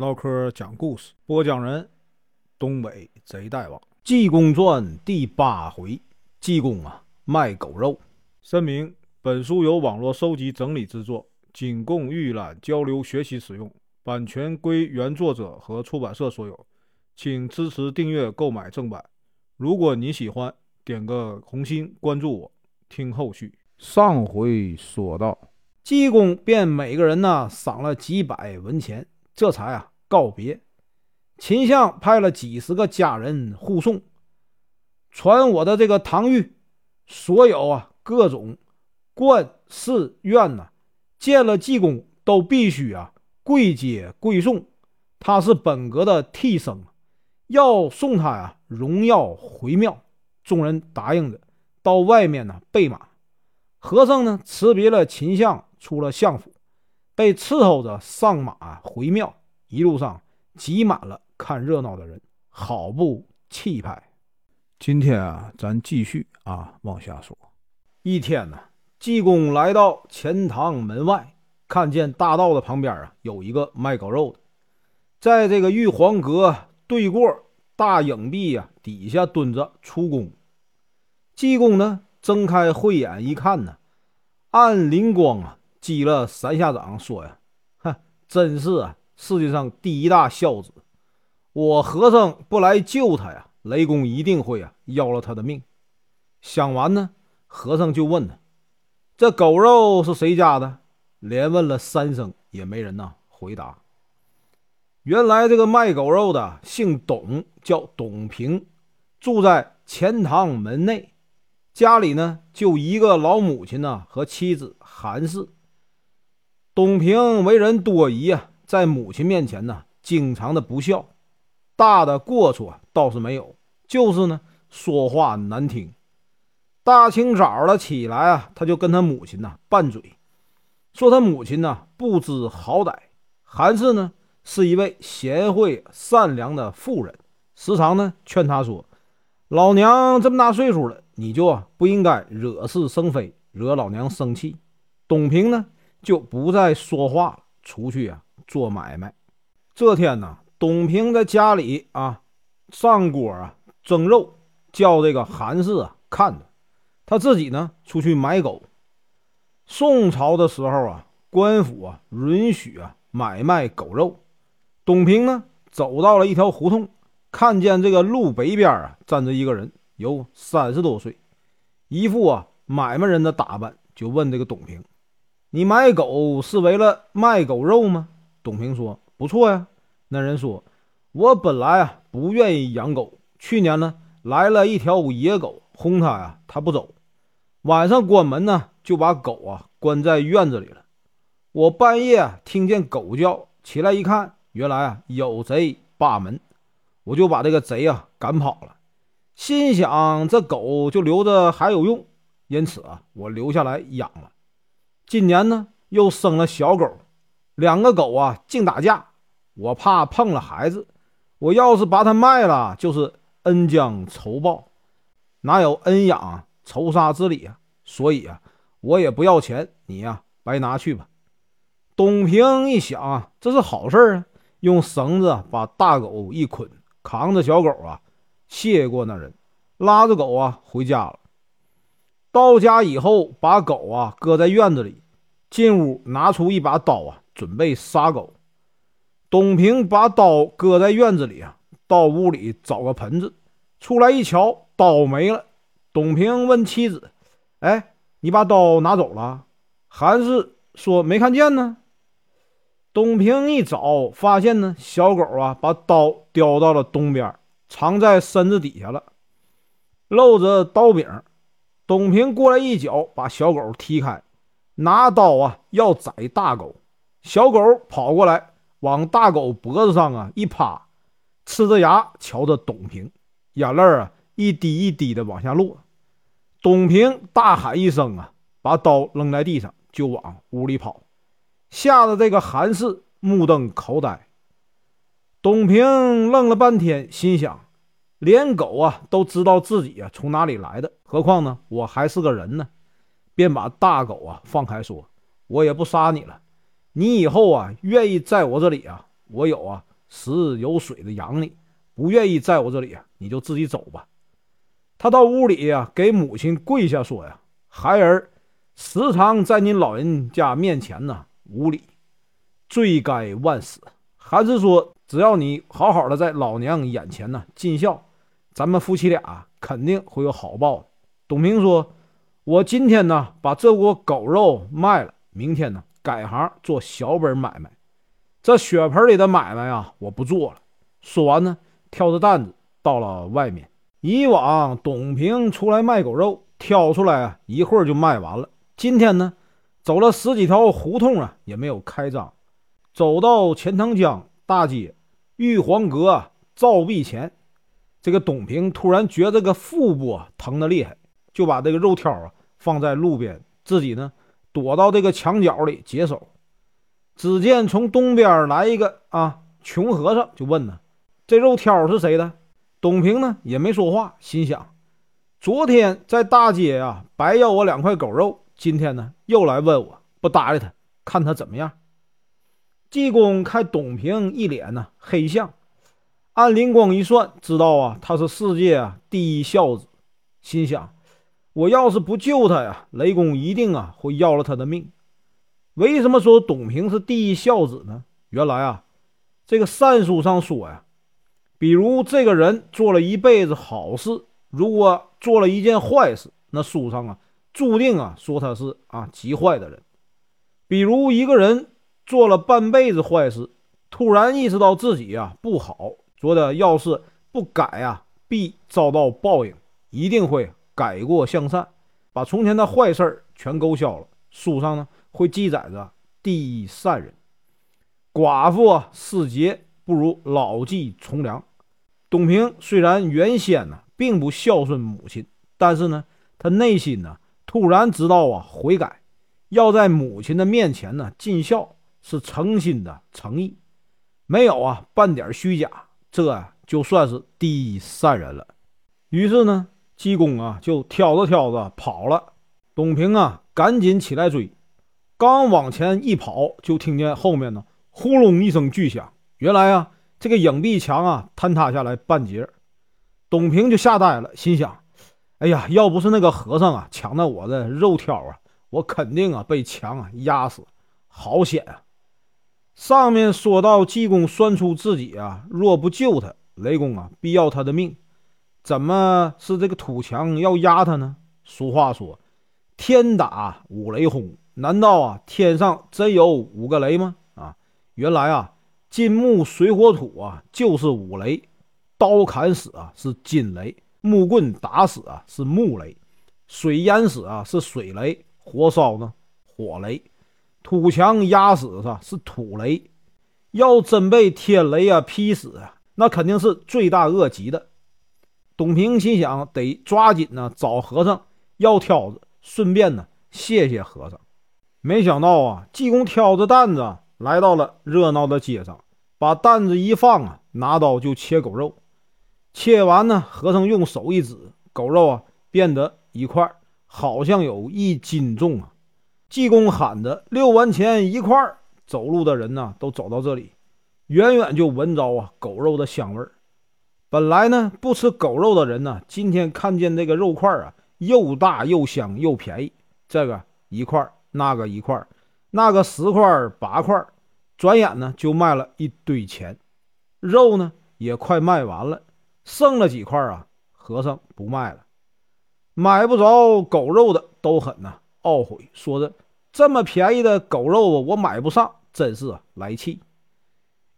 唠嗑讲故事，播讲人：东北贼大王，《济公传》第八回，济公啊卖狗肉。声明：本书由网络收集整理制作，仅供预览、交流、学习使用，版权归原作者和出版社所有，请支持订阅、购买正版。如果你喜欢，点个红心，关注我，听后续。上回说到，济公便每个人呢赏了几百文钱，这才啊告别。秦相派了几十个家人护送，传我的这个唐玉，所有啊各种冠寺院呐，见了济公都必须啊跪接跪送，他是本阁的替生，要送他呀荣耀回庙。众人答应着，到外面呢备马。和尚呢辞别了秦相，出了相府，被伺候着上马回庙。一路上挤满了看热闹的人，好不气派。今天啊，咱继续啊往下说。一天呢，济公来到钱塘门外，看见大道的旁边啊有一个卖狗肉的，在这个玉皇阁对过大影壁呀底下蹲着出宫。济公呢？睁开慧眼一看呢，暗灵光啊，击了三下掌，说呀：“哼，真是啊，世界上第一大孝子。我和尚不来救他呀，雷公一定会啊要了他的命。”想完呢，和尚就问他：“这狗肉是谁家的？”连问了三声，也没人呐回答。原来这个卖狗肉的姓董，叫董平，住在钱塘门内。家里呢，就一个老母亲呢和妻子韩氏。董平为人多疑啊，在母亲面前呢，经常的不孝，大的过错倒是没有，就是呢说话难听。大清早的起来啊，他就跟他母亲呢拌嘴，说他母亲呢不知好歹。韩氏呢是一位贤惠善良的妇人，时常呢劝他说：“老娘这么大岁数了。”你就不应该惹是生非，惹老娘生气。董平呢就不再说话了，出去啊做买卖。这天呢，董平在家里啊上锅啊蒸肉，叫这个韩氏啊看着，他自己呢出去买狗。宋朝的时候啊，官府啊允许啊买卖狗肉。董平呢走到了一条胡同，看见这个路北边啊站着一个人。有三十多岁，一副啊买卖人的打扮，就问这个董平：“你买狗是为了卖狗肉吗？”董平说：“不错呀。”那人说：“我本来啊不愿意养狗，去年呢来了一条野狗，轰它呀它不走，晚上关门呢就把狗啊关在院子里了。我半夜听见狗叫，起来一看，原来啊有贼扒门，我就把这个贼啊赶跑了。”心想这狗就留着还有用，因此啊，我留下来养了。今年呢，又生了小狗，两个狗啊净打架，我怕碰了孩子，我要是把它卖了，就是恩将仇报，哪有恩养仇杀之理啊？所以啊，我也不要钱，你呀白拿去吧。董平一想啊，这是好事啊，用绳子把大狗一捆，扛着小狗啊。谢过那人，拉着狗啊回家了。到家以后，把狗啊搁在院子里，进屋拿出一把刀啊，准备杀狗。董平把刀搁在院子里啊，到屋里找个盆子，出来一瞧，刀没了。董平问妻子：“哎，你把刀拿走了？”韩氏说：“没看见呢。”董平一找，发现呢，小狗啊把刀叼到了东边。藏在身子底下了，露着刀柄。董平过来一脚把小狗踢开，拿刀啊要宰大狗。小狗跑过来，往大狗脖子上啊一趴，呲着牙瞧着董平，眼泪啊一滴一滴的往下落。董平大喊一声啊，把刀扔在地上，就往屋里跑，吓得这个韩氏目瞪口呆。董平愣了半天，心想：连狗啊都知道自己啊从哪里来的，何况呢我还是个人呢？便把大狗啊放开，说：“我也不杀你了，你以后啊愿意在我这里啊，我有啊食有水的养你，不愿意在我这里啊，你就自己走吧。他到屋里呀，给母亲跪下说呀：“孩儿时常在您老人家面前呢无礼，罪该万死。还是说，只要你好好的在老娘眼前呢尽孝，咱们夫妻俩肯定会有好报。”董平说：“我今天呢把这锅狗肉卖了，明天呢改行做小本买卖，这血盆里的买卖啊我不做了。”说完呢，挑着担子到了外面。以往董平出来卖狗肉，挑出来啊，一会儿就卖完了。今天呢，走了十几条胡同啊，也没有开张。走到钱塘江大街玉皇阁照壁前，这个董平突然觉得个腹部啊疼得厉害，就把这个肉挑啊放在路边，自己呢躲到这个墙角里解手。只见从东边来一个啊穷和尚，就问呢：“这肉挑是谁的？”董平呢也没说话，心想：昨天在大街啊白要我两块狗肉，今天呢又来问我，不搭理他，看他怎么样。济公看董平一脸呢黑相，按灵光一算，知道啊他是世界第一孝子，心想：我要是不救他呀，雷公一定啊会要了他的命。为什么说董平是第一孝子呢？原来啊，这个善书上说呀。比如这个人做了一辈子好事，如果做了一件坏事，那书上啊注定啊说他是啊极坏的人。比如一个人做了半辈子坏事，突然意识到自己啊不好，觉得要是不改啊，必遭到报应，一定会改过向善，把从前的坏事全勾销了。书上呢会记载着第一善人。寡妇啊失节，不如老骥从良。董平虽然原先呢并不孝顺母亲，但是呢，他内心呢突然知道啊悔改，要在母亲的面前呢尽孝，是诚心的诚意，没有啊半点虚假，这就算是第一善人了。于是呢，济公啊就挑着挑着跑了，董平啊赶紧起来追，刚往前一跑，就听见后面呢轰隆一声巨响，原来啊。这个影壁墙啊，坍塌下来半截，董平就吓呆了，心想：“哎呀，要不是那个和尚啊抢了我的肉挑啊，我肯定啊被墙啊压死，好险啊！”上面说到济公算出自己啊，若不救他，雷公啊必要他的命，怎么是这个土墙要压他呢？俗话说：“天打五雷轰”，难道啊天上真有五个雷吗？啊，原来啊。金木水火土啊，就是五雷；刀砍死啊是金雷，木棍打死啊是木雷，水淹死啊是水雷，火烧呢火雷，土墙压死是是土雷。要真被天雷啊劈死啊，那肯定是罪大恶极的。董平心想，得抓紧呢找和尚要挑子，顺便呢谢谢和尚。没想到啊，济公挑着担子。来到了热闹的街上，把担子一放啊，拿刀就切狗肉。切完呢，和尚用手一指，狗肉啊变得一块，好像有一斤重啊。济公喊着六文钱一块。走路的人呢，都走到这里，远远就闻着啊狗肉的香味儿。本来呢不吃狗肉的人呢，今天看见这个肉块啊，又大又香又便宜，这个一块，那个一块。那个十块八块，转眼呢就卖了一堆钱，肉呢也快卖完了，剩了几块啊？和尚不卖了，买不着狗肉的都很呐懊悔，说着这么便宜的狗肉啊，我买不上，真是来气。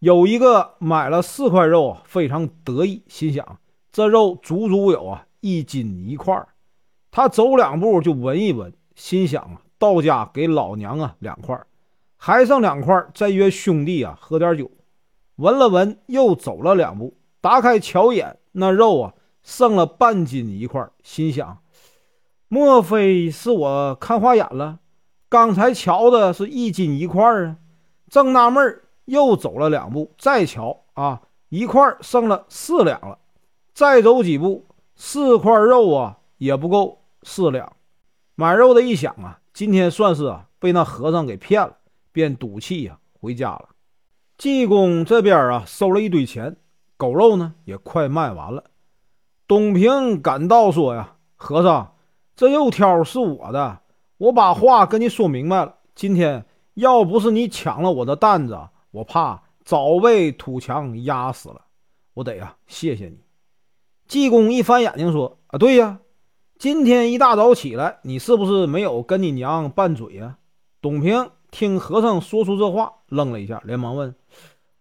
有一个买了四块肉啊，非常得意，心想这肉足足有啊一斤一块。他走两步就闻一闻，心想啊。到家给老娘啊两块，还剩两块，再约兄弟啊喝点酒。闻了闻，又走了两步，打开瞧眼，那肉啊剩了半斤一块，心想：莫非是我看花眼了？刚才瞧的是一斤一块啊！正纳闷儿，又走了两步，再瞧啊，一块剩了四两了。再走几步，四块肉啊也不够四两。买肉的一想啊。今天算是啊被那和尚给骗了，便赌气呀回家了。济公这边啊收了一堆钱，狗肉呢也快卖完了。东平赶到说呀：“和尚，这肉挑是我的，我把话跟你说明白了。今天要不是你抢了我的担子，我怕早被土墙压死了。我得呀，谢谢你。”济公一翻眼睛说：“啊，对呀，今天一大早起来，你是不是没有跟你娘拌嘴呀？”董平听和尚说出这话，愣了一下，连忙问：“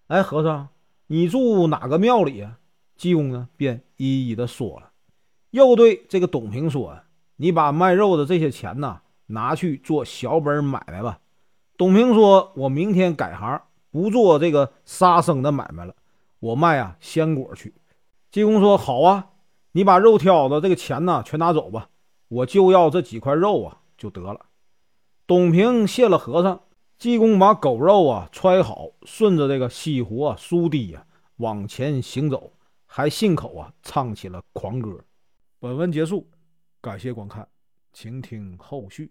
哎，和尚，你住哪个庙里呀？”济公呢，便一一的说了，又对这个董平说：“你把卖肉的这些钱呢，拿去做小本买卖吧。”董平说：“我明天改行，不做这个杀生的买卖了，我卖啊鲜果去。”济公说：“好啊，你把肉挑的这个钱呢，全拿走吧，我就要这几块肉啊，就得了。”董平谢了和尚，济公把狗肉啊揣好，顺着这个西湖啊苏堤呀往前行走。还信口啊，唱起了狂歌。本文结束，感谢观看，请听后续。